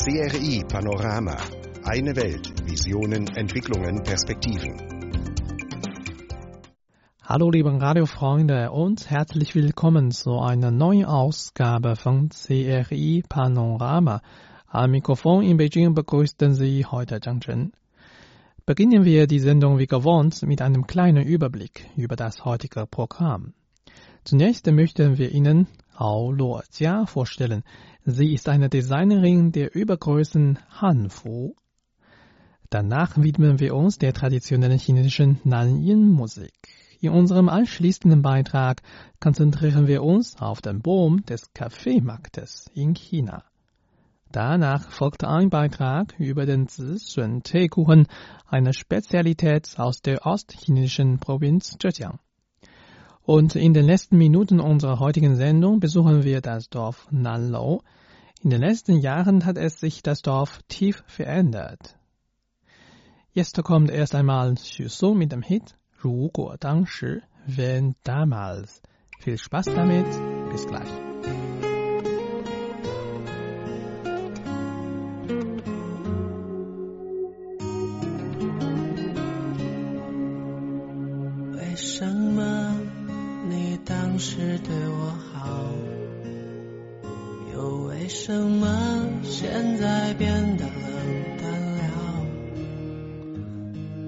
CRI Panorama. Eine Welt. Visionen, Entwicklungen, Perspektiven. Hallo liebe Radiofreunde und herzlich willkommen zu einer neuen Ausgabe von CRI Panorama. Am Mikrofon in Beijing begrüßen Sie heute Zhang Chen. Beginnen wir die Sendung wie gewohnt mit einem kleinen Überblick über das heutige Programm. Zunächst möchten wir Ihnen Hao Luo Jia vorstellen. Sie ist eine Designerin der Übergrößen Hanfu. Danach widmen wir uns der traditionellen chinesischen Nanyin-Musik. In unserem anschließenden Beitrag konzentrieren wir uns auf den Boom des Kaffeemarktes in China. Danach folgt ein Beitrag über den Zishun-Teekuchen, eine Spezialität aus der ostchinesischen Provinz Zhejiang. Und in den letzten Minuten unserer heutigen Sendung besuchen wir das Dorf Nanlou. In den letzten Jahren hat es sich das Dorf tief verändert. Jetzt kommt erst einmal Xu mit dem Hit Ru Guo Dang Shi, wenn damals. Viel Spaß damit, bis gleich. Wei 你当时对我好又为什么现在变得冷淡了？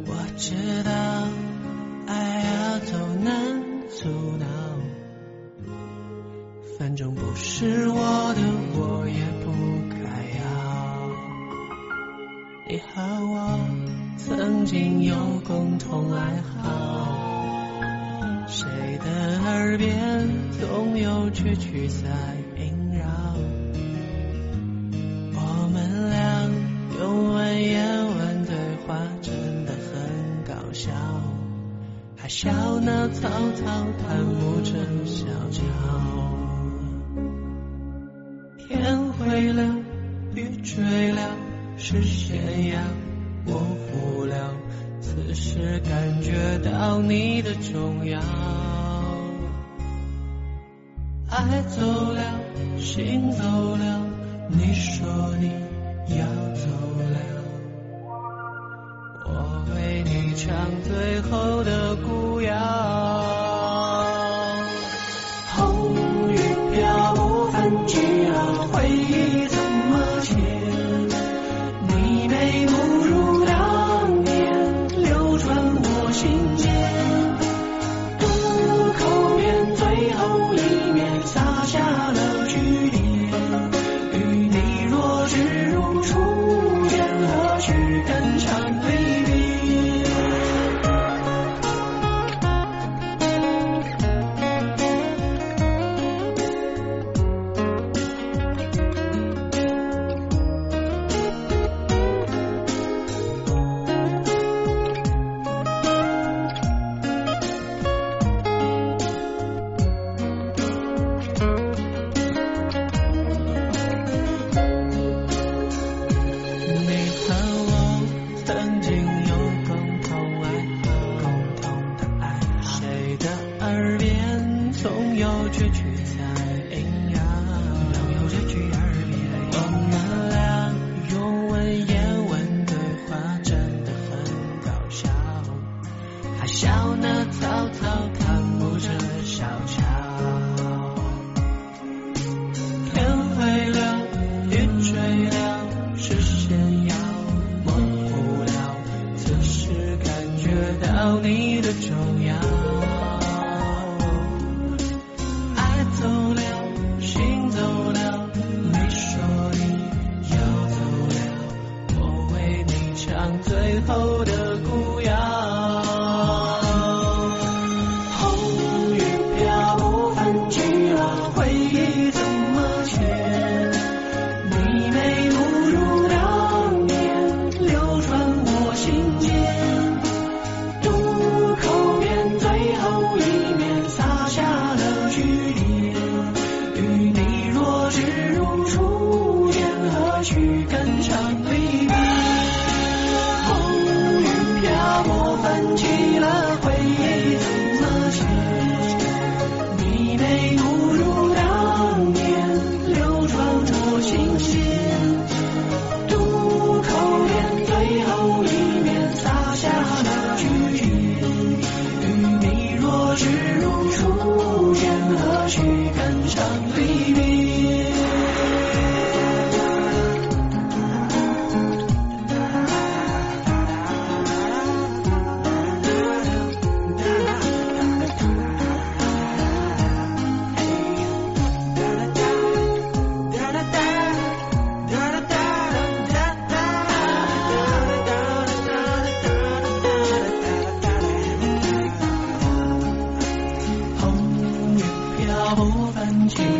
我知道 you.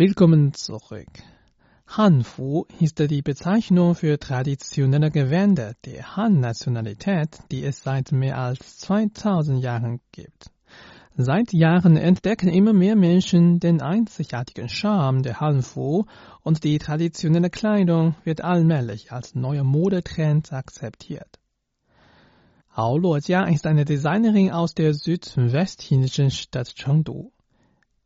？Willkommen zurück. Hanfu ist die Bezeichnung für traditionelle Gewänder der Han-Nationalität, die es seit mehr als 2000 Jahren gibt. Seit Jahren entdecken immer mehr Menschen den einzigartigen Charme der Hanfu und die traditionelle Kleidung wird allmählich als neuer Modetrend akzeptiert. Hao Luojia ist eine Designerin aus der südwestchinesischen Stadt Chengdu.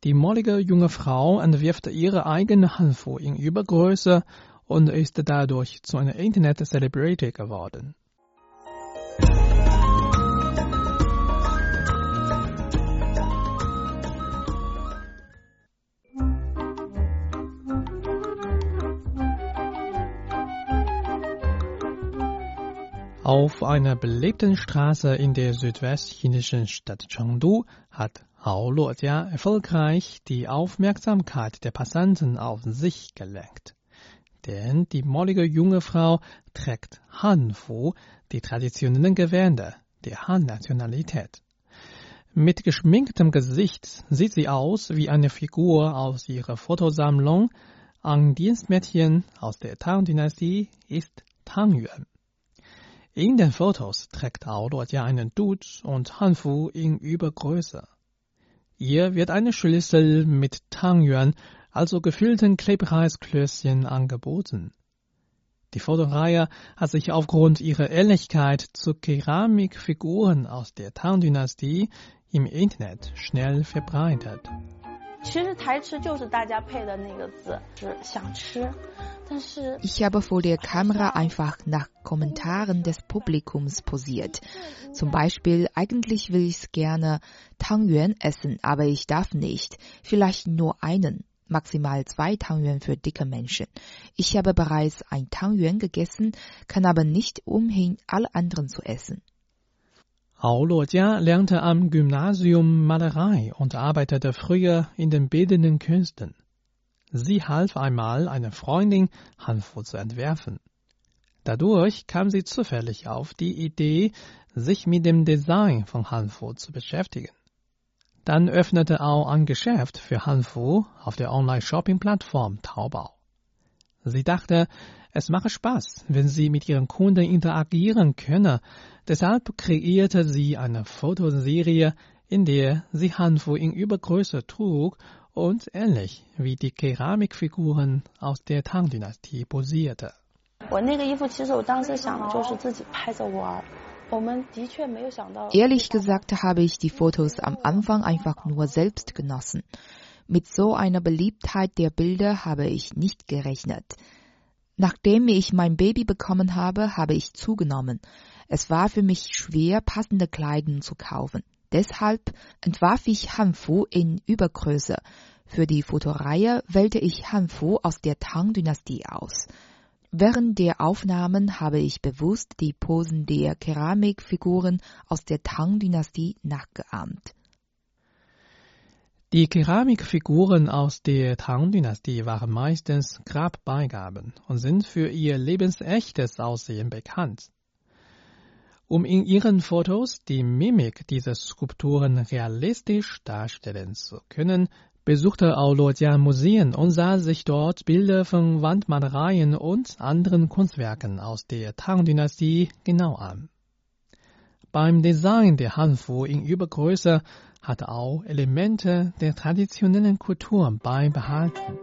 Die mollige junge Frau entwirft ihre eigene Hanfu in Übergröße und ist dadurch zu einer Internet-Celebrity geworden. Auf einer belebten Straße in der südwestchinesischen Stadt Chengdu hat Hao Luojia erfolgreich die Aufmerksamkeit der Passanten auf sich gelenkt. Denn die mollige junge Frau trägt Hanfu, die traditionellen Gewänder der Han-Nationalität. Mit geschminktem Gesicht sieht sie aus wie eine Figur aus ihrer Fotosammlung. Ein Dienstmädchen aus der Tang-Dynastie ist Tang Yuan. In den Fotos trägt Hao Luojia einen Dutt und Hanfu in Übergröße. Ihr wird eine Schlüssel mit Tangyuan, also gefüllten Klebreisklößchen, angeboten. Die Fotoreihe hat sich aufgrund ihrer Ähnlichkeit zu Keramikfiguren aus der Tang-Dynastie im Internet schnell verbreitet. 其实台吃就是大家配的那个字，是想吃，但是 Ich habe vor der Kamera einfach nach Kommentaren des Publikums posiert. Zum Beispiel, eigentlich will ich gerne Tangyuan essen, aber ich darf nicht. Vielleicht nur einen. Maximal zwei Tangyuan für dicke Menschen. Ich habe bereits ein Tangyuan gegessen, kann aber nicht umhin, alle anderen zu essen. Hao Luojia lernte am Gymnasium Malerei und arbeitete früher in den bildenden Künsten. Sie half einmal einer Freundin, Hanfu zu entwerfen. Dadurch kam sie zufällig auf die Idee, sich mit dem Design von Hanfu zu beschäftigen. Dann öffnete auch ein Geschäft für Hanfu auf der Online-Shopping-Plattform Taobao. Sie dachte, es mache Spaß, wenn sie mit ihren Kunden interagieren könne. Deshalb kreierte sie eine Fotoserie, in der sie Hanfu in Übergröße trug und ähnlich wie die Keramikfiguren aus der Tang-Dynastie posierte. Ehrlich gesagt habe ich die Fotos am Anfang einfach nur selbst genossen. Mit so einer Beliebtheit der Bilder habe ich nicht gerechnet. Nachdem ich mein Baby bekommen habe, habe ich zugenommen. Es war für mich schwer, passende Kleidung zu kaufen. Deshalb entwarf ich Hanfu in Übergröße. Für die Fotoreihe wählte ich Hanfu aus der Tang-Dynastie aus. Während der Aufnahmen habe ich bewusst die Posen der Keramikfiguren aus der Tang-Dynastie nachgeahmt. Die Keramikfiguren aus der Tang-Dynastie waren meistens Grabbeigaben und sind für ihr lebensechtes Aussehen bekannt. Um in ihren Fotos die Mimik dieser Skulpturen realistisch darstellen zu können, besuchte Aulodja Museen und sah sich dort Bilder von Wandmalereien und anderen Kunstwerken aus der Tang-Dynastie genau an. Beim Design der Hanfu in Übergröße hat auch Elemente der traditionellen Kultur beibehalten.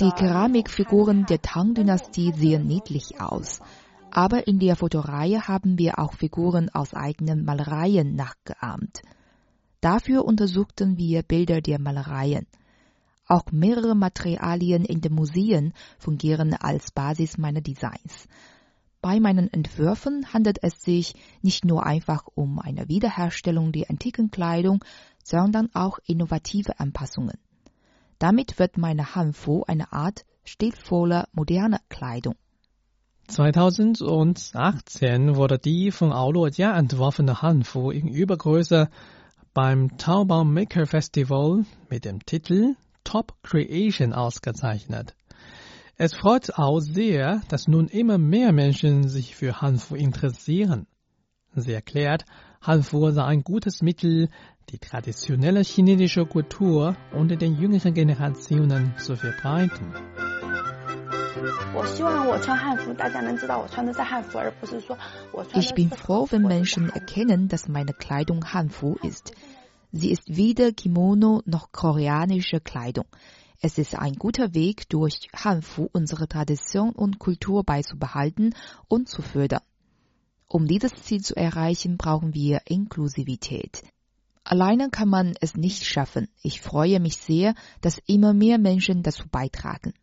Die Keramikfiguren der Tang-Dynastie sehen niedlich aus. Aber in der Fotoreihe haben wir auch Figuren aus eigenen Malereien nachgeahmt. Dafür untersuchten wir Bilder der Malereien. Auch mehrere Materialien in den Museen fungieren als Basis meiner Designs. Bei meinen Entwürfen handelt es sich nicht nur einfach um eine Wiederherstellung der antiken Kleidung, sondern auch innovative Anpassungen. Damit wird meine Hanfu eine Art stilvoller, moderner Kleidung. 2018 wurde die von Aulo Jia entworfene Hanfu in Übergröße beim Taobao Maker Festival mit dem Titel Top Creation ausgezeichnet. Es freut auch sehr, dass nun immer mehr Menschen sich für Hanfu interessieren. Sie erklärt, Hanfu sei ein gutes Mittel, die traditionelle chinesische Kultur unter den jüngeren Generationen zu verbreiten. Ich bin froh, wenn Menschen erkennen, dass meine Kleidung Hanfu ist. Sie ist weder Kimono noch koreanische Kleidung. Es ist ein guter Weg, durch Hanfu unsere Tradition und Kultur beizubehalten und zu fördern. Um dieses Ziel zu erreichen, brauchen wir Inklusivität. Alleine kann man es nicht schaffen. Ich freue mich sehr, dass immer mehr Menschen dazu beitragen.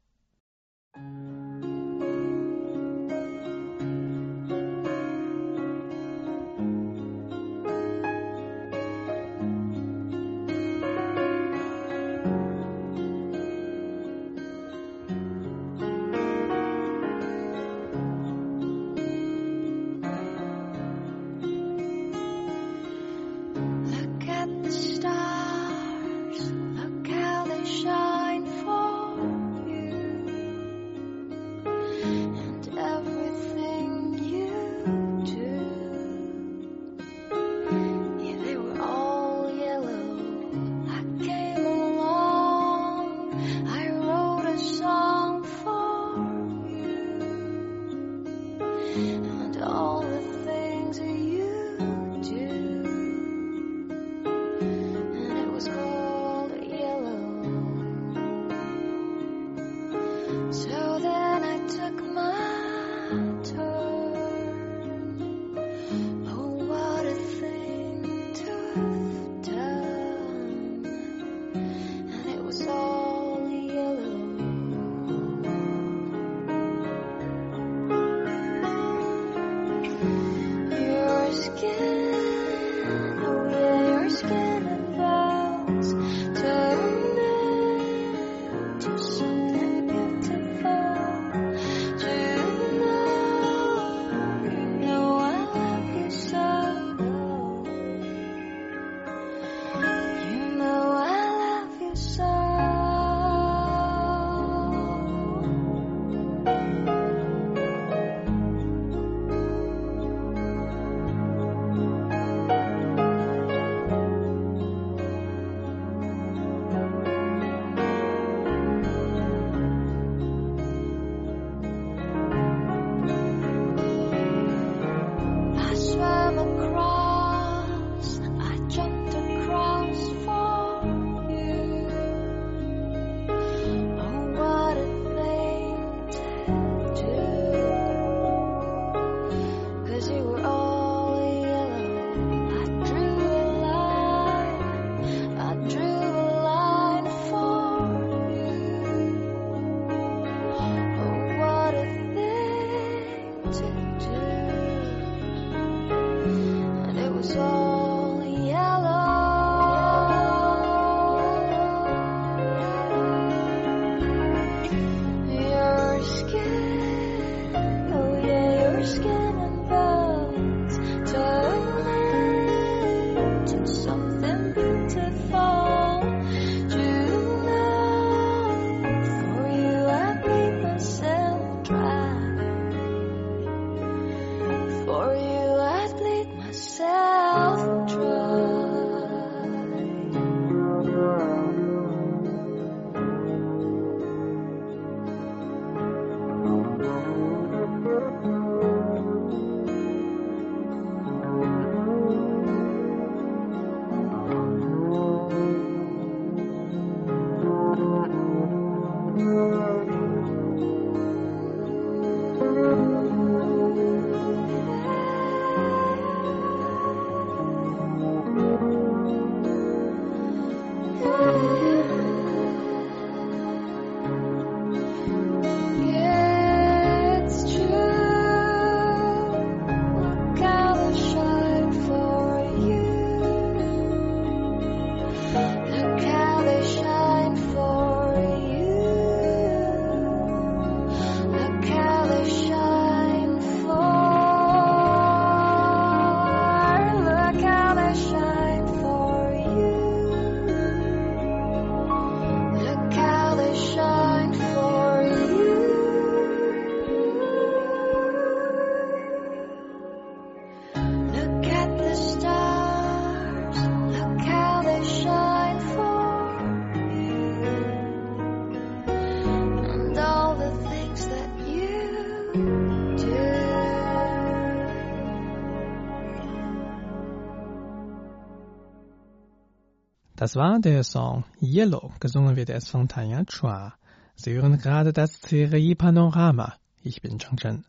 War der Song Yellow, gesungen wird es von Tanya Chua. Sie hören gerade das Serie Panorama. Ich bin Chang Chen.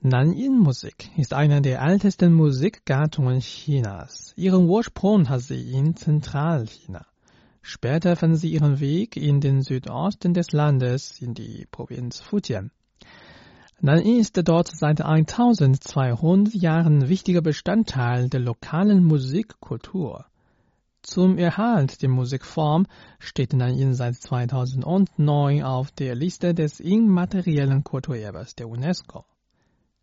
Nanyin-Musik ist eine der ältesten Musikgattungen Chinas. Ihren Ursprung hat sie in Zentralchina. Später fand sie ihren Weg in den Südosten des Landes, in die Provinz Fujian. Nanyin ist dort seit 1200 Jahren wichtiger Bestandteil der lokalen Musikkultur. Zum Erhalt der Musikform steht Nanyin seit 2009 auf der Liste des immateriellen Kulturerbes der UNESCO.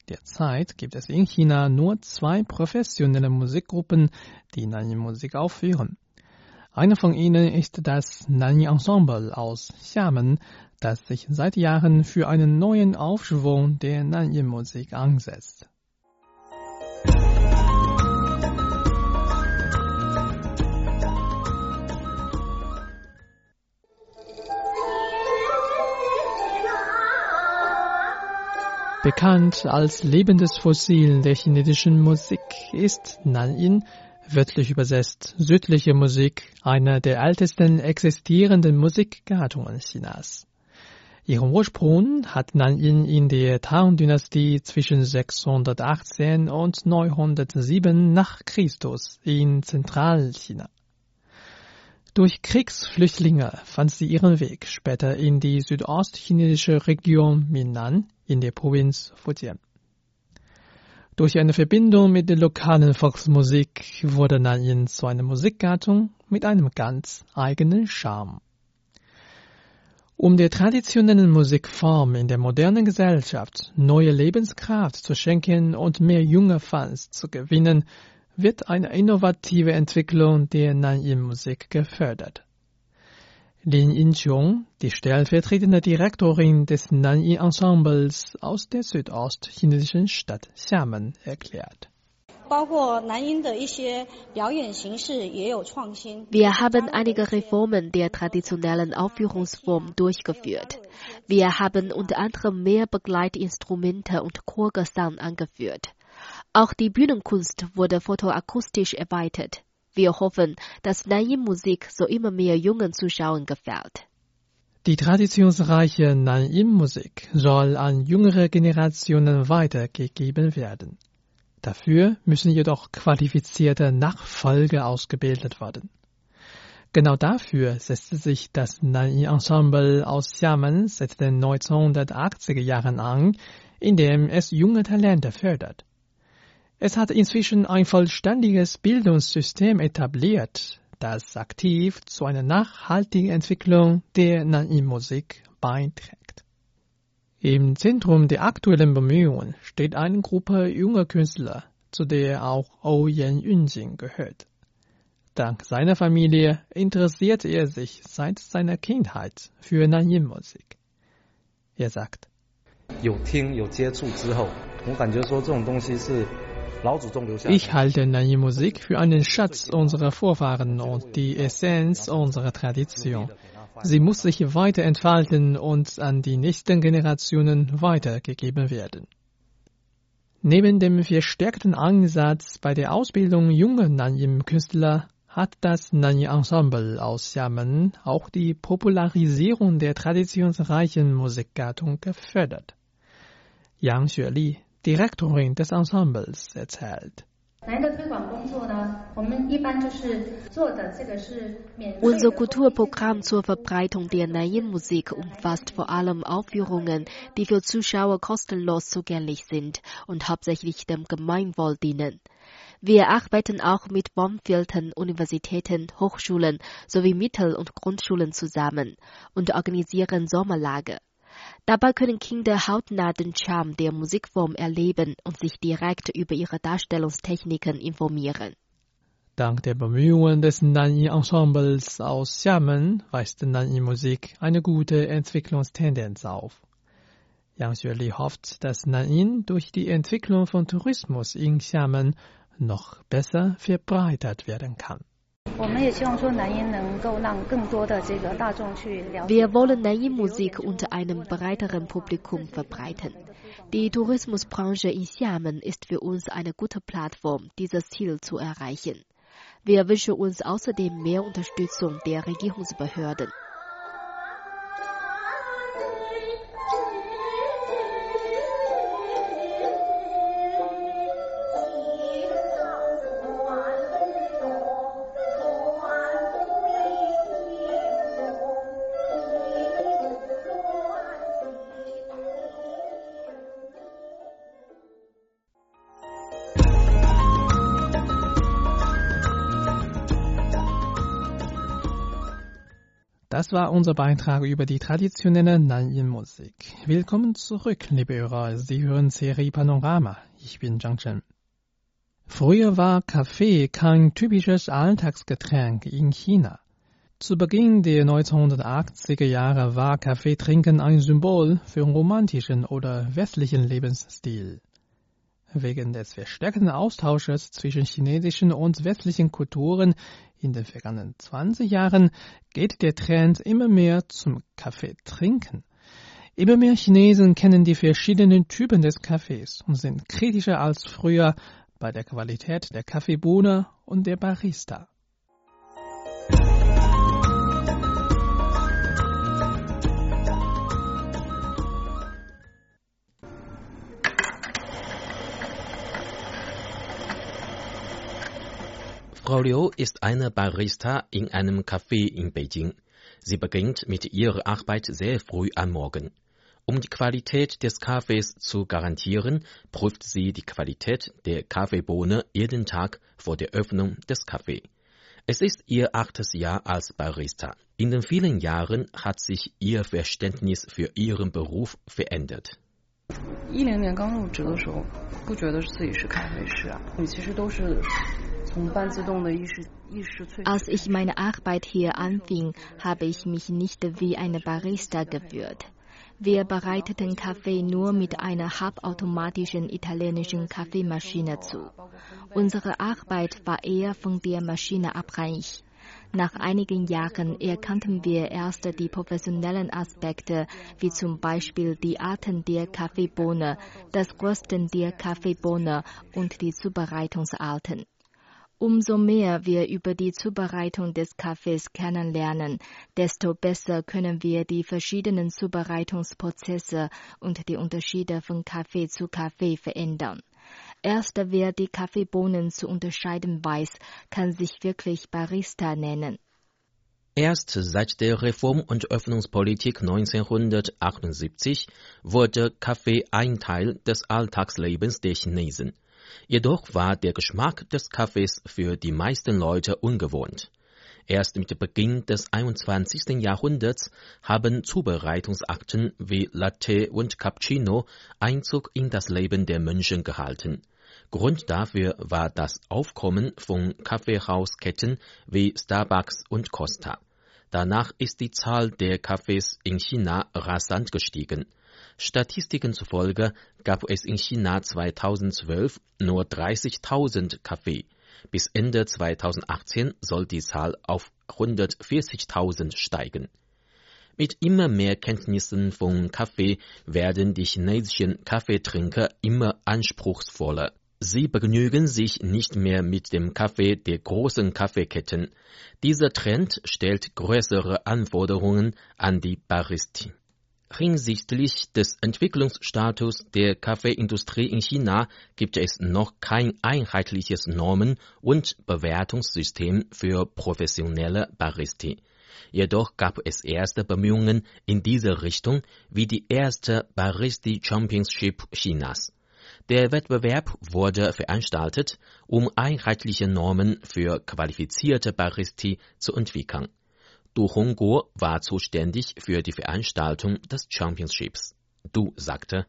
Derzeit gibt es in China nur zwei professionelle Musikgruppen, die Nanyin-Musik aufführen. Eine von ihnen ist das Nanyin Ensemble aus Xiamen, das sich seit Jahren für einen neuen Aufschwung der Nanyin-Musik ansetzt. Bekannt als lebendes Fossil der chinesischen Musik ist Nanyin, wörtlich übersetzt südliche Musik, eine der ältesten existierenden Musikgattungen Chinas. Ihren Ursprung hat Nanyin in der Tang-Dynastie zwischen 618 und 907 nach Christus in Zentralchina. Durch Kriegsflüchtlinge fand sie ihren Weg später in die südostchinesische Region Minnan in der Provinz Fujian. Durch eine Verbindung mit der lokalen Volksmusik wurde Nanyin zu einer Musikgattung mit einem ganz eigenen Charme. Um der traditionellen Musikform in der modernen Gesellschaft neue Lebenskraft zu schenken und mehr junge Fans zu gewinnen, wird eine innovative Entwicklung der Nanyin-Musik gefördert. Lin Yinchung, die stellvertretende Direktorin des Nanyi Ensembles aus der südostchinesischen Stadt Xiamen, erklärt. Wir haben einige Reformen der traditionellen Aufführungsform durchgeführt. Wir haben unter anderem mehr Begleitinstrumente und Chorgesang angeführt. Auch die Bühnenkunst wurde fotoakustisch erweitert. Wir hoffen, dass Nanyin-Musik so immer mehr jungen Zuschauern gefällt. Die traditionsreiche Nanyin-Musik soll an jüngere Generationen weitergegeben werden. Dafür müssen jedoch qualifizierte Nachfolger ausgebildet werden. Genau dafür setzte sich das Nanyin-Ensemble aus Xiamen seit den 1980er Jahren an, indem es junge Talente fördert. Es hat inzwischen ein vollständiges Bildungssystem etabliert, das aktiv zu einer nachhaltigen Entwicklung der Nanyin-Musik beiträgt. Im Zentrum der aktuellen Bemühungen steht eine Gruppe junger Künstler, zu der auch Oh Yan Yunjing gehört. Dank seiner Familie interessiert er sich seit seiner Kindheit für Nanyin-Musik. Er sagt, 有听有接触之后，我感觉说这种东西是 ich halte Nanyi-Musik für einen Schatz unserer Vorfahren und die Essenz unserer Tradition. Sie muss sich weiter entfalten und an die nächsten Generationen weitergegeben werden. Neben dem verstärkten Ansatz bei der Ausbildung junger Nanjim-Künstler hat das Nanyi-Ensemble aus Xiamen auch die Popularisierung der traditionsreichen Musikgattung gefördert. Yang Xueli, Direktorin des Ensembles, erzählt. Unser Kulturprogramm zur Verbreitung der Nayin-Musik umfasst vor allem Aufführungen, die für Zuschauer kostenlos zugänglich sind und hauptsächlich dem Gemeinwohl dienen. Wir arbeiten auch mit Baumfiltern, Universitäten, Hochschulen sowie Mittel- und Grundschulen zusammen und organisieren Sommerlager. Dabei können Kinder hautnah den Charme der Musikform erleben und sich direkt über ihre Darstellungstechniken informieren. Dank der Bemühungen des Nanyi-Ensembles aus Xiamen weist Nanyi-Musik eine gute Entwicklungstendenz auf. Yang Xueli hofft, dass Nanyin durch die Entwicklung von Tourismus in Xiamen noch besser verbreitert werden kann. Wir wollen Nayin-Musik unter einem breiteren Publikum verbreiten. Die Tourismusbranche in Xiamen ist für uns eine gute Plattform, dieses Ziel zu erreichen. Wir wünschen uns außerdem mehr Unterstützung der Regierungsbehörden. Das war unser Beitrag über die traditionelle Nanyin-Musik. Willkommen zurück, liebe Hörer. Sie hören Serie Panorama. Ich bin Zhang Chen. Früher war Kaffee kein typisches Alltagsgetränk in China. Zu Beginn der 1980er Jahre war Kaffeetrinken ein Symbol für romantischen oder westlichen Lebensstil. Wegen des verstärkten Austausches zwischen chinesischen und westlichen Kulturen in den vergangenen 20 Jahren geht der Trend immer mehr zum Kaffeetrinken. Immer mehr Chinesen kennen die verschiedenen Typen des Kaffees und sind kritischer als früher bei der Qualität der Kaffeebohne und der Barista. Frau Liu ist eine Barista in einem Café in Beijing. Sie beginnt mit ihrer Arbeit sehr früh am Morgen. Um die Qualität des Kaffees zu garantieren, prüft sie die Qualität der Kaffeebohne jeden Tag vor der Öffnung des Cafés. Es ist ihr achtes Jahr als Barista. In den vielen Jahren hat sich ihr Verständnis für ihren Beruf verändert. 一零年刚入职的时候，不觉得自己是咖啡师啊，你其实都是 als ich meine Arbeit hier anfing, habe ich mich nicht wie eine Barista geführt. Wir bereiteten Kaffee nur mit einer halbautomatischen italienischen Kaffeemaschine zu. Unsere Arbeit war eher von der Maschine abhängig. Nach einigen Jahren erkannten wir erst die professionellen Aspekte, wie zum Beispiel die Arten der Kaffeebohne, das Rösten der Kaffeebohne und die Zubereitungsarten. Umso mehr wir über die Zubereitung des Kaffees kennenlernen, desto besser können wir die verschiedenen Zubereitungsprozesse und die Unterschiede von Kaffee zu Kaffee verändern. Erst wer die Kaffeebohnen zu unterscheiden weiß, kann sich wirklich Barista nennen. Erst seit der Reform- und Öffnungspolitik 1978 wurde Kaffee ein Teil des Alltagslebens der Chinesen. Jedoch war der Geschmack des Kaffees für die meisten Leute ungewohnt. Erst mit Beginn des 21. Jahrhunderts haben Zubereitungsakten wie Latte und Cappuccino Einzug in das Leben der Menschen gehalten. Grund dafür war das Aufkommen von Kaffeehausketten wie Starbucks und Costa. Danach ist die Zahl der Cafés in China rasant gestiegen. Statistiken zufolge gab es in China 2012 nur 30.000 Kaffee. Bis Ende 2018 soll die Zahl auf 140.000 steigen. Mit immer mehr Kenntnissen von Kaffee werden die chinesischen Kaffeetrinker immer anspruchsvoller. Sie begnügen sich nicht mehr mit dem Kaffee der großen Kaffeeketten. Dieser Trend stellt größere Anforderungen an die Baristi. Hinsichtlich des Entwicklungsstatus der Kaffeeindustrie in China gibt es noch kein einheitliches Normen- und Bewertungssystem für professionelle Baristi. Jedoch gab es erste Bemühungen in diese Richtung, wie die erste Baristi Championship Chinas. Der Wettbewerb wurde veranstaltet, um einheitliche Normen für qualifizierte Baristi zu entwickeln. Du Hongguo war zuständig für die Veranstaltung des Championships. Du sagte,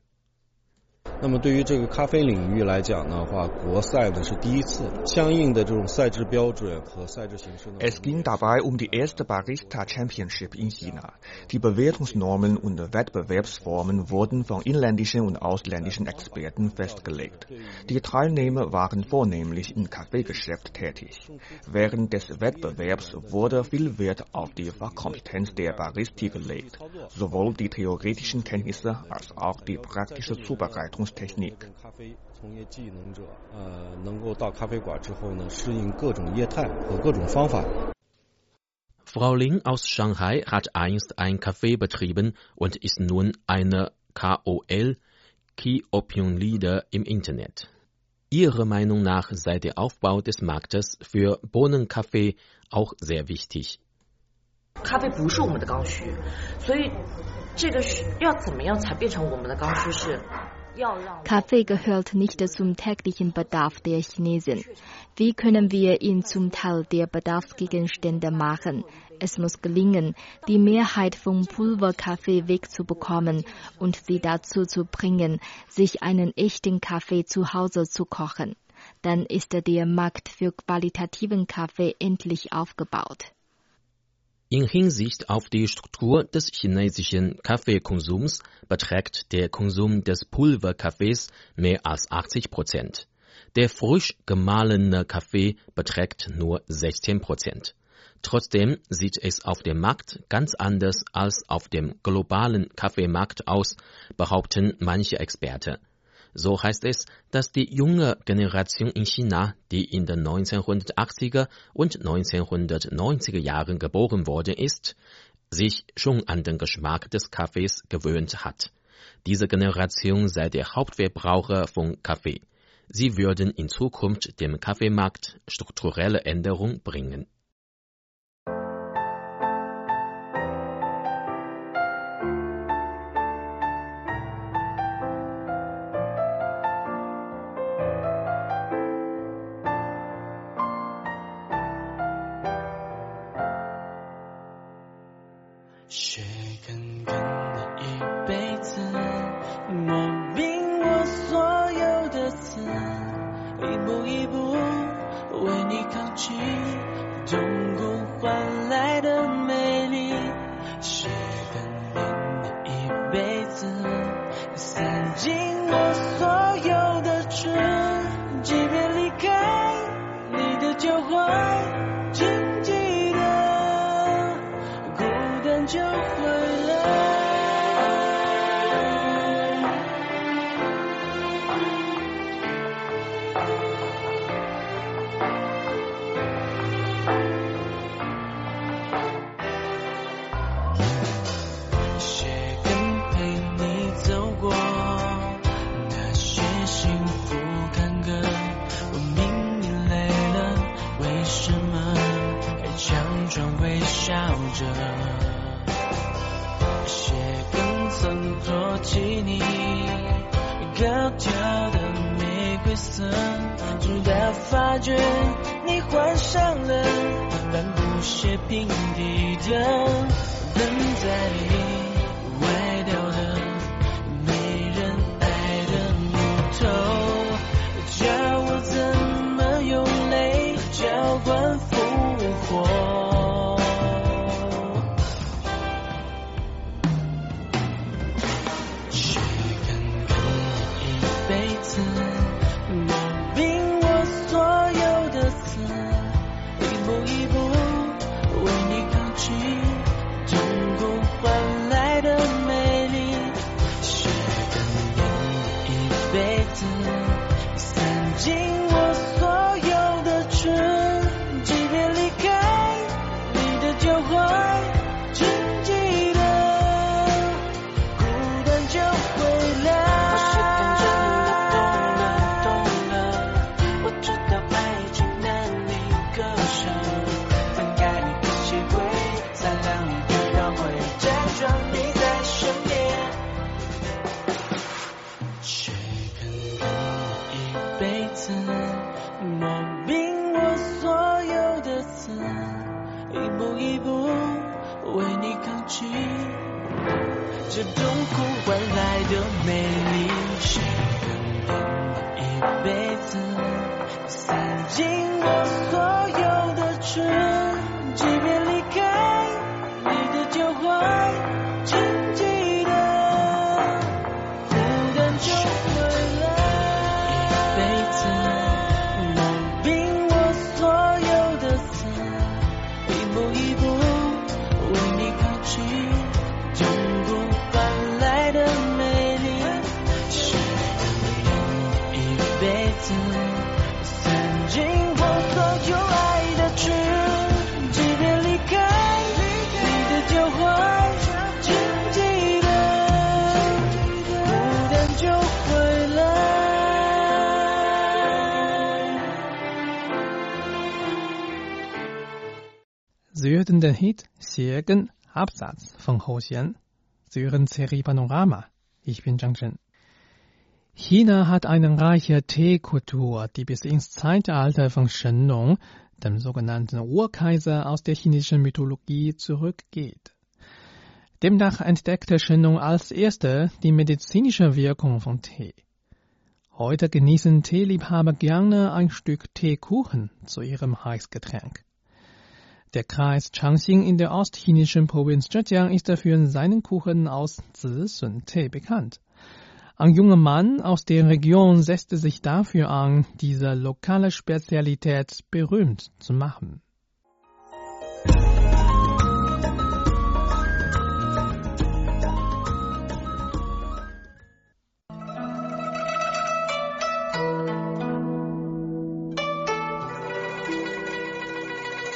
那么对于这个咖啡领域来讲的话，国赛呢是第一次，相应的这种赛制标准和赛制形式呢。 Es ging dabei um die erste Barista Championship in China. Die Bewertungsnormen und Wettbewerbsformen wurden von inländischen und ausländischen Experten festgelegt. Die Teilnehmer waren vornehmlich im Kaffeegeschäft tätig. Während des Wettbewerbs wurde viel Wert auf die Fachkompetenz der Baristi gelegt, sowohl die theoretischen Kenntnisse als auch die praktische Zubereitung. Verarbeitungstechnik. Frau Ling aus Shanghai hat einst ein Café betrieben und ist nun eine KOL, Key Opinion Leader im Internet. Ihrer Meinung nach sei der Aufbau des Marktes für Bohnenkaffee auch sehr wichtig. Kaffee Kaffee gehört nicht zum täglichen Bedarf der Chinesen. Wie können wir ihn zum Teil der Bedarfsgegenstände machen? Es muss gelingen, die Mehrheit vom Pulverkaffee wegzubekommen und sie dazu zu bringen, sich einen echten Kaffee zu Hause zu kochen. Dann ist der Markt für qualitativen Kaffee endlich aufgebaut. In Hinsicht auf die Struktur des chinesischen Kaffeekonsums beträgt der Konsum des Pulverkaffees mehr als 80 Prozent. Der frisch gemahlene Kaffee beträgt nur 16 Prozent. Trotzdem sieht es auf dem Markt ganz anders als auf dem globalen Kaffeemarkt aus, behaupten manche Experten. So heißt es, dass die junge Generation in China, die in den 1980er und 1990er Jahren geboren worden ist, sich schon an den Geschmack des Kaffees gewöhnt hat. Diese Generation sei der Hauptverbraucher von Kaffee. Sie würden in Zukunft dem Kaffeemarkt strukturelle Änderung bringen. 你换上了帆布鞋平底的等待 Xie Absatz von Ho Xian. Sie hören Serie Panorama. Ich bin Zhang Chen. China hat eine reiche Teekultur, die bis ins Zeitalter von Shenong, dem sogenannten Urkaiser aus der chinesischen Mythologie, zurückgeht. Demnach entdeckte Shenong als erster die medizinische Wirkung von Tee. Heute genießen Teeliebhaber gerne ein Stück Teekuchen zu ihrem Heißgetränk. Der Kreis Changxing in der ostchinesischen Provinz Zhejiang ist dafür seinen Kuchen aus Zisun-Tee bekannt. Ein junger Mann aus der Region setzte sich dafür an, diese lokale Spezialität berühmt zu machen.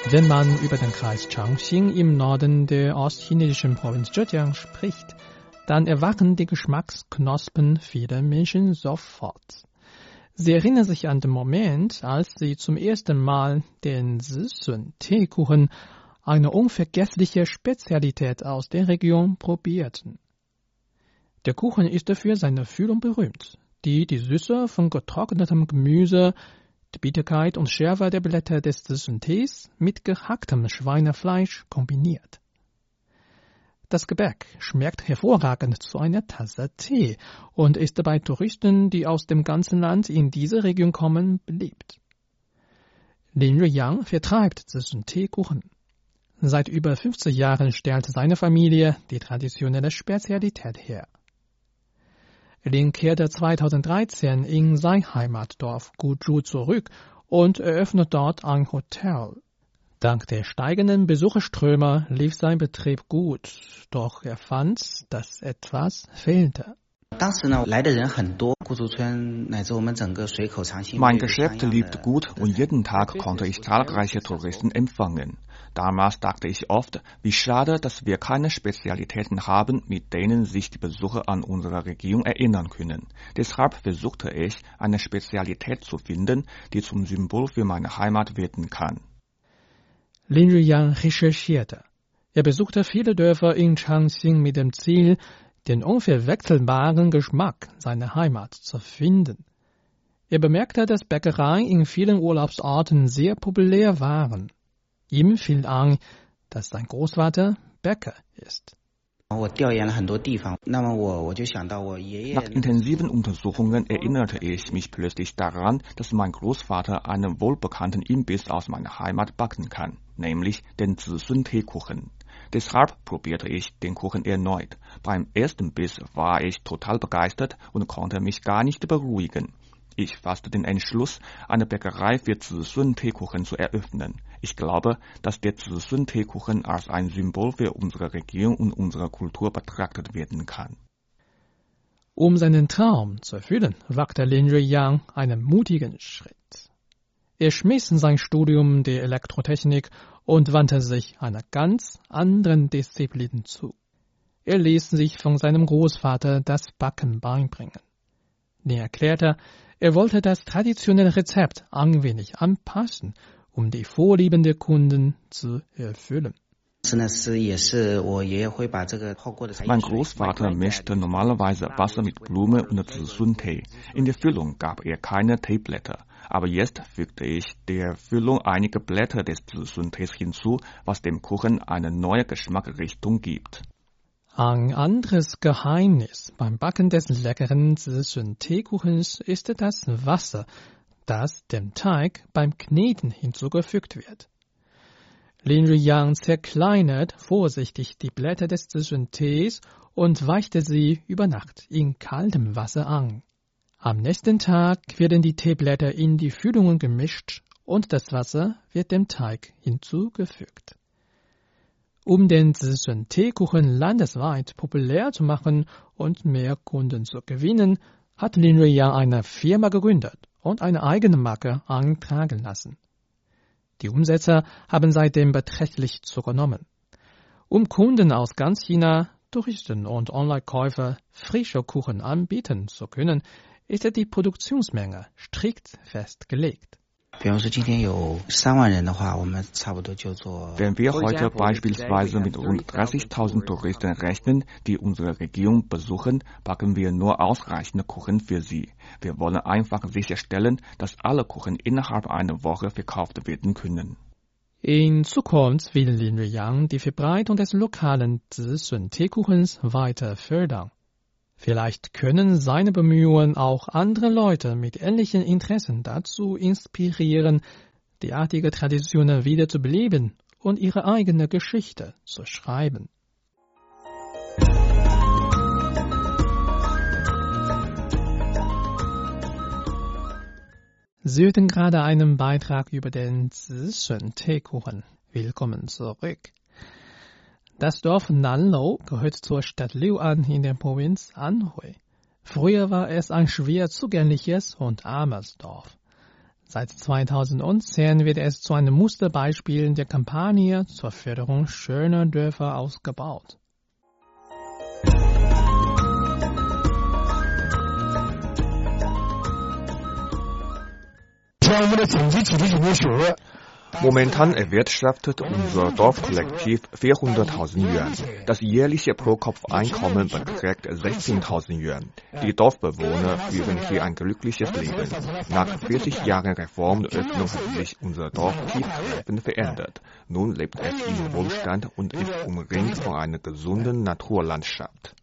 Wenn man über den Kreis Changxing im Norden der ostchinesischen Provinz Zhejiang spricht, dann erwachen die Geschmacksknospen vieler Menschen sofort. Sie erinnern sich an den Moment, als sie zum ersten Mal den Sisun-Teekuchen, eine unvergessliche Spezialität aus der Region, probierten. Der Kuchen ist dafür seine Füllung berühmt, die die Süße von getrocknetem Gemüse, Bitterkeit und Schärfe der Blätter des Süßentees mit gehacktem Schweinefleisch kombiniert. Das Gebäck schmeckt hervorragend zu einer Tasse Tee und ist bei Touristen, die aus dem ganzen Land in diese Region kommen, beliebt. Lin Ruiyang vertreibt Süßenteekuchen. Seit über 50 Jahren stellt seine Familie die traditionelle Spezialität her. Lin kehrte 2013 in sein Heimatdorf Guzhou zurück und eröffnet dort ein Hotel. Dank der steigenden Besucherströme lief sein Betrieb gut, doch er fand, dass etwas fehlte. Mein Geschäft lief gut und jeden Tag konnte ich zahlreiche Touristen empfangen. Damals dachte ich oft, wie schade, dass wir keine Spezialitäten haben, mit denen sich die Besucher an unsere Region erinnern können. Deshalb versuchte ich, eine Spezialität zu finden, die zum Symbol für meine Heimat werden kann. Lin Riyang recherchierte. Er besuchte viele Dörfer in Changxing mit dem Ziel, den unverwechselbaren Geschmack seiner Heimat zu finden. Er bemerkte, dass Bäckereien in vielen Urlaubsorten sehr populär waren. Ihm fiel an, dass sein Großvater Bäcker ist. Nach intensiven Untersuchungen erinnerte ich mich plötzlich daran, dass mein Großvater einen wohlbekannten Imbiss aus meiner Heimat backen kann, nämlich den Zisun-Teekuchen. Deshalb probierte ich den Kuchen erneut. Beim ersten Biss war ich total begeistert und konnte mich gar nicht beruhigen. Ich fasste den Entschluss, eine Bäckerei für Zisun-Teekuchen zu eröffnen. Ich glaube, dass der Zisun-Teekuchen als ein Symbol für unsere Region und unsere Kultur betrachtet werden kann. Um seinen Traum zu erfüllen, wagte Lin Ruiyang einen mutigen Schritt. Er schmiss sein Studium der Elektrotechnik und wandte sich einer ganz anderen Disziplin zu. Er ließ sich von seinem Großvater das Backen beibringen. Er erklärte, er wollte das traditionelle Rezept ein wenig anpassen, um die Vorlieben der Kunden zu erfüllen. Mein Großvater mischte normalerweise Wasser mit Blume und Zisun-Tee. In der Füllung gab er keine Teeblätter. Aber jetzt fügte ich der Füllung einige Blätter des Zisun-Tees hinzu, was dem Kuchen eine neue Geschmacksrichtung gibt. Ein anderes Geheimnis beim Backen des leckeren Zisun-Teekuchens ist das Wasser, das dem Teig beim Kneten hinzugefügt wird. Lin Riyang zerkleinert vorsichtig die Blätter des Zisun-Tees und weichte sie über Nacht in kaltem Wasser an. Am nächsten Tag werden die Teeblätter in die Füllungen gemischt und das Wasser wird dem Teig hinzugefügt. Um den Zisun-Teekuchen landesweit populär zu machen und mehr Kunden zu gewinnen, hat Lin Ruiyang eine Firma gegründet und eine eigene Marke eintragen lassen. Die Umsätze haben seitdem beträchtlich zugenommen. Um Kunden aus ganz China, Touristen und Online-Käufer frische Kuchen anbieten zu können, ist die Produktionsmenge strikt festgelegt. Wenn wir heute beispielsweise mit rund 30.000 Touristen rechnen, die unsere Region besuchen, backen wir nur ausreichende Kuchen für sie. Wir wollen einfach sicherstellen, dass alle Kuchen innerhalb einer Woche verkauft werden können. In Zukunft will Lin Yang die Verbreitung des lokalen Zisun-Teekuchens weiter fördern. Vielleicht können seine Bemühungen auch andere Leute mit ähnlichen Interessen dazu inspirieren, derartige Traditionen wieder zu beleben und ihre eigene Geschichte zu schreiben. Sie hörten gerade einen Beitrag über den Zishen-Teekuchen. Willkommen zurück. Das Dorf Nanlou gehört zur Stadt Liuan in der Provinz Anhui. Früher war es ein schwer zugängliches und armes Dorf. Seit 2010 wird es zu einem Musterbeispiel der Kampagne zur Förderung schöner Dörfer ausgebaut. Momentan erwirtschaftet unser Dorfkollektiv 400.000 Yuan. Das jährliche Pro-Kopf-Einkommen beträgt 16.000 Yuan. Die Dorfbewohner führen hier ein glückliches Leben. Nach 40 Jahren Reform und Öffnung hat sich unser Dorf tiefgreifend verändert. Nun lebt es in Wohlstand und ist umringt von einer gesunden Naturlandschaft.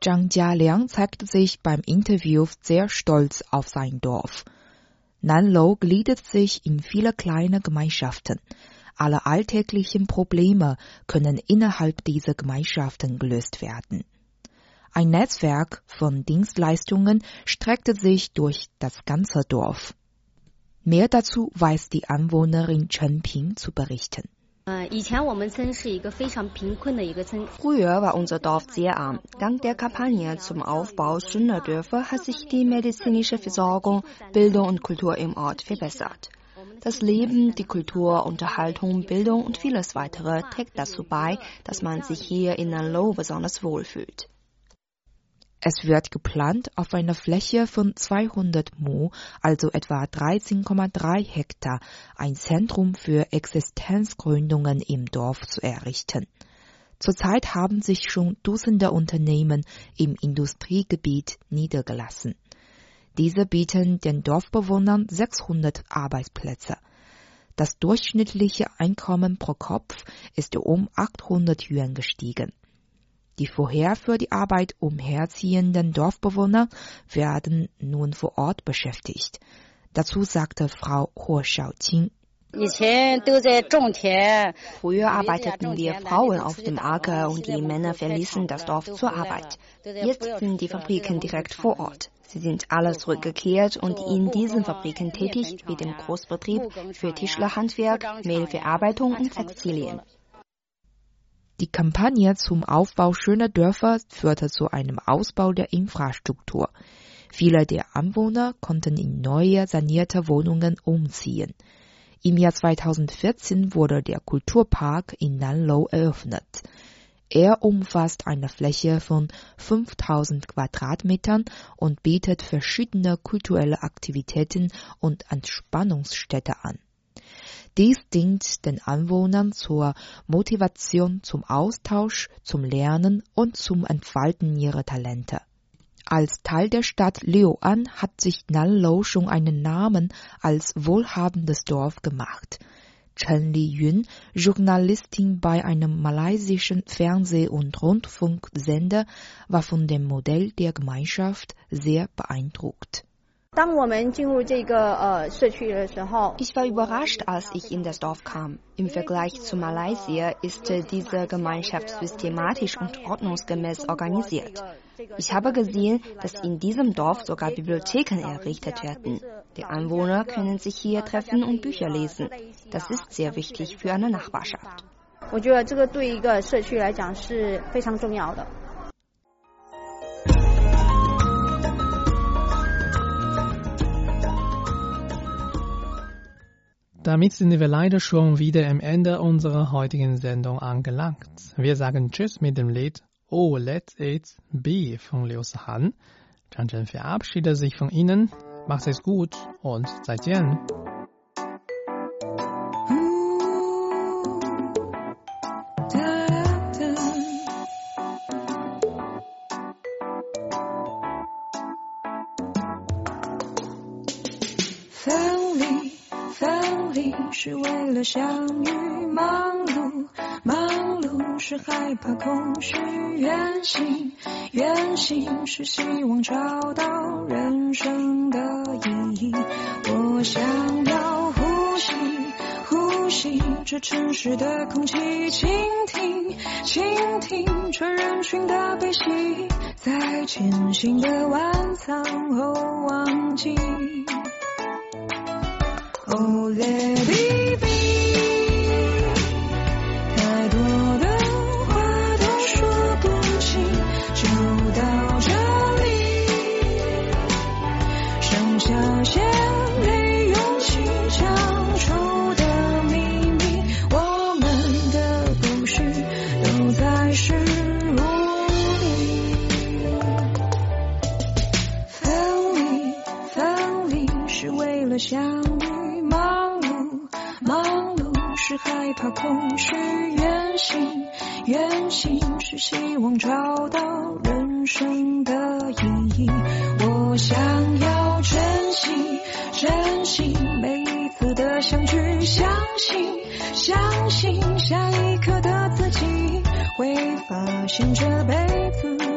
Zhang Jialiang zeigte sich beim Interview sehr stolz auf sein Dorf. Nanlou gliedert sich in viele kleine Gemeinschaften. Alle alltäglichen Probleme können innerhalb dieser Gemeinschaften gelöst werden. Ein Netzwerk von Dienstleistungen streckte sich durch das ganze Dorf. Mehr dazu weiß die Anwohnerin Chen Ping zu berichten. Früher war unser Dorf sehr arm. Dank der Kampagne zum Aufbau schöner Dörfer hat sich die medizinische Versorgung, Bildung und Kultur im Ort verbessert. Das Leben, die Kultur, Unterhaltung, Bildung und vieles weitere trägt dazu bei, dass man sich hier in Nanlou besonders wohlfühlt. Es wird geplant, auf einer Fläche von 200 Mu, also etwa 13,3 Hektar, ein Zentrum für Existenzgründungen im Dorf zu errichten. Zurzeit haben sich schon Dutzende Unternehmen im Industriegebiet niedergelassen. Diese bieten den Dorfbewohnern 600 Arbeitsplätze. Das durchschnittliche Einkommen pro Kopf ist um 800 Yuan gestiegen. Die vorher für die Arbeit umherziehenden Dorfbewohner werden nun vor Ort beschäftigt. Dazu sagte Frau Huo Xiaoqing. Früher arbeiteten wir Frauen auf dem Acker und die Männer verließen das Dorf zur Arbeit. Jetzt sind die Fabriken direkt vor Ort. Sie sind alle zurückgekehrt und in diesen Fabriken tätig wie dem Großbetrieb für Tischlerhandwerk, Mehlverarbeitung und Textilien. Die Kampagne zum Aufbau schöner Dörfer führte zu einem Ausbau der Infrastruktur. Viele der Anwohner konnten in neue sanierte Wohnungen umziehen. Im Jahr 2014 wurde der Kulturpark in Nanlou eröffnet. Er umfasst eine Fläche von 5000 Quadratmetern und bietet verschiedene kulturelle Aktivitäten und Entspannungsstätte an. Dies dient den Anwohnern zur Motivation zum Austausch, zum Lernen und zum Entfalten ihrer Talente. Als Teil der Stadt Liuan hat sich Nanlou schon einen Namen als wohlhabendes Dorf gemacht. Chen Liyun, Journalistin bei einem malaysischen Fernseh- und Rundfunksender, war von dem Modell der Gemeinschaft sehr beeindruckt. Ich war überrascht, als ich in das Dorf kam. Im Vergleich zu Malaysia ist diese Gemeinschaft systematisch und ordnungsgemäß organisiert. Ich habe gesehen, dass in diesem Dorf sogar Bibliotheken errichtet werden. Die Anwohner können sich hier treffen und Bücher lesen. Das ist sehr wichtig für eine Nachbarschaft. 我觉得这个对一个社区来讲是非常重要的。 Damit sind wir leider schon wieder am Ende unserer heutigen Sendung angelangt. Wir sagen Tschüss mit dem Lied Oh Let It Be von Liu Han. Chen verabschiedet sich von Ihnen. Macht es gut und 再见。是为了相遇，忙碌忙碌是害怕空虚，远行远行是希望找到人生的意义。我想要呼吸呼吸这城市的空气，倾听倾听这人群的悲喜，在前行的晚餐后忘记。Oh let it be，害怕空虚，远行，远行是希望找到人生的意义。我想要珍惜，珍惜每一次的相聚，相信，相信下一刻的自己会发现这辈子